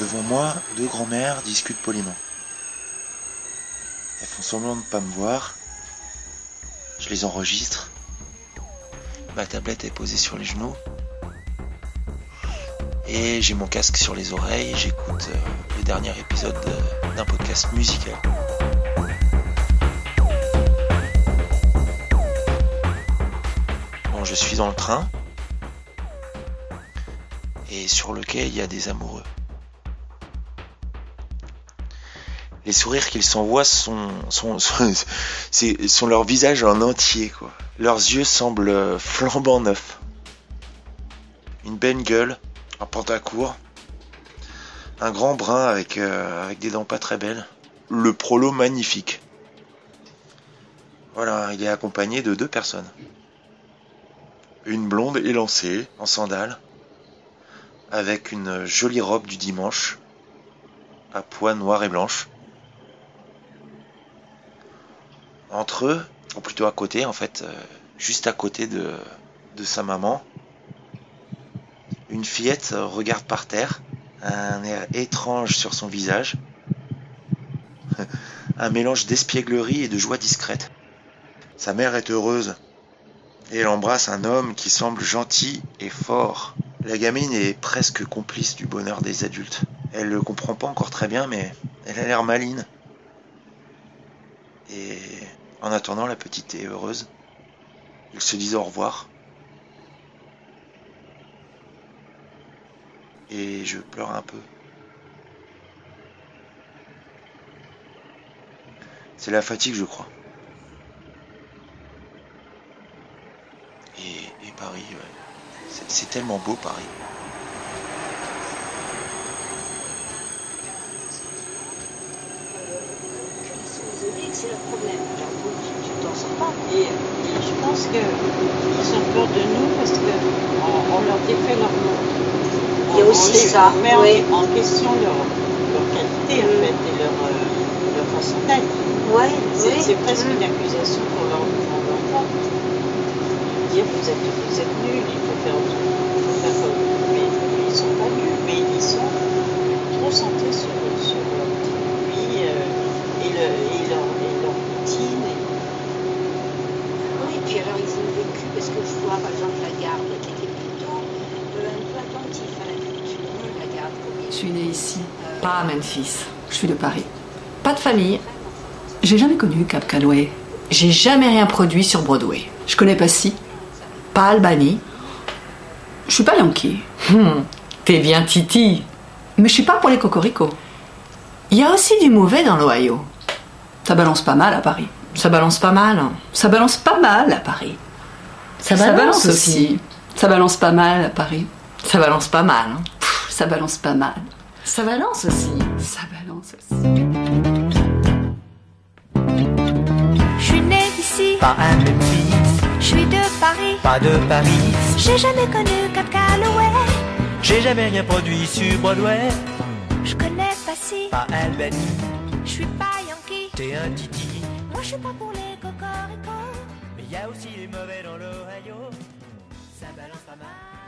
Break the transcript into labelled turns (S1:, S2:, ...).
S1: Devant moi, deux grands-mères discutent poliment. Elles font semblant de ne pas me voir. Je les enregistre. Ma tablette est posée sur les genoux. Et j'ai mon casque sur les oreilles. J'écoute euh, le dernier épisode de- d'un podcast musical. Bon, je suis dans le train. Et sur le quai, il y a des amoureux. Les sourires qu'ils s'envoient sont, sont, sont, sont leur visage en entier, quoi. Leurs yeux semblent flambant neufs. Une belle gueule, un pantacourt, un grand brun avec, euh, avec des dents pas très belles. Le prolo magnifique. Voilà, il est accompagné de deux personnes. Une blonde élancée, en sandales, avec une jolie robe du dimanche, à pois noire et blanche. Entre eux, ou plutôt à côté en fait, euh, juste à côté de, sa maman, une fillette euh, regarde par terre, un air étrange sur son visage, un mélange d'espièglerie et de joie discrète. Sa mère est heureuse, et elle embrasse un homme qui semble gentil et fort. La gamine est presque complice du bonheur des adultes. Elle le comprend pas encore très bien, mais elle a l'air maline. Et en attendant, la petite est heureuse. Ils se disent au revoir. Et je pleure un peu. C'est la fatigue, je crois. Et, Paris, c'est tellement beau, Paris.
S2: C'est le problème.
S3: tu t'en sors pas. Et, et je pense qu'ils ont peur de nous parce qu'on on leur défait leur monde.
S2: Il y a aussi
S3: on les-
S2: ça,
S3: met en-
S2: oui.
S3: en, question leur, leur qualité en
S2: Mm.
S3: fait et leur, euh, leur façon d'être.
S2: Ouais,
S3: C'est
S2: oui.
S3: presque
S2: Mm.
S3: une accusation qu'on leur, porte. Dire vous êtes, vous êtes nuls, il faut faire, faut faire comme vous. Mais ils sont pas nuls, mais ils sont trop centrés sur, sur leur petite vie euh, et, le, et, leur, et leur routine. et-
S2: Oui, puis alors ils ont vécu, parce que je vois par exemple la garde qui était plutôt euh, un peu attentif à la culture, la garde comme
S4: Je suis née ici, pas à Memphis. Je suis de Paris. Pas de famille. J'ai jamais connu Cap Calloway. J'ai jamais rien produit sur Broadway. Je connais pas Si, pas Albany. Je suis pas Yankee. Hmm, T'es bien Titi. Mais je suis pas pour les cocoricots. Il y a aussi du mauvais dans l'Ohio. Ça balance pas mal à Paris. Ça balance pas mal. Ça balance pas mal à Paris. Ça balance, aussi. Ça balance pas mal à Paris. Ça balance pas mal. Ça balance pas mal. Ça balance aussi. Ça balance aussi.
S5: Je suis née ici,
S6: Pas à Memphis,
S5: je suis de Paris.
S6: pas de Paris.
S5: J'ai jamais connu Cap Calloway.
S6: J'ai jamais rien produit sur Broadway.
S5: Je connais pas si,
S6: Pas Albany,
S5: je suis pas Yankee.
S6: t'es un titi.
S5: Moi je suis pas pour les cocoricots.
S6: Mais y a aussi les mauvais dans l'Ohio. Ça balance pas mal.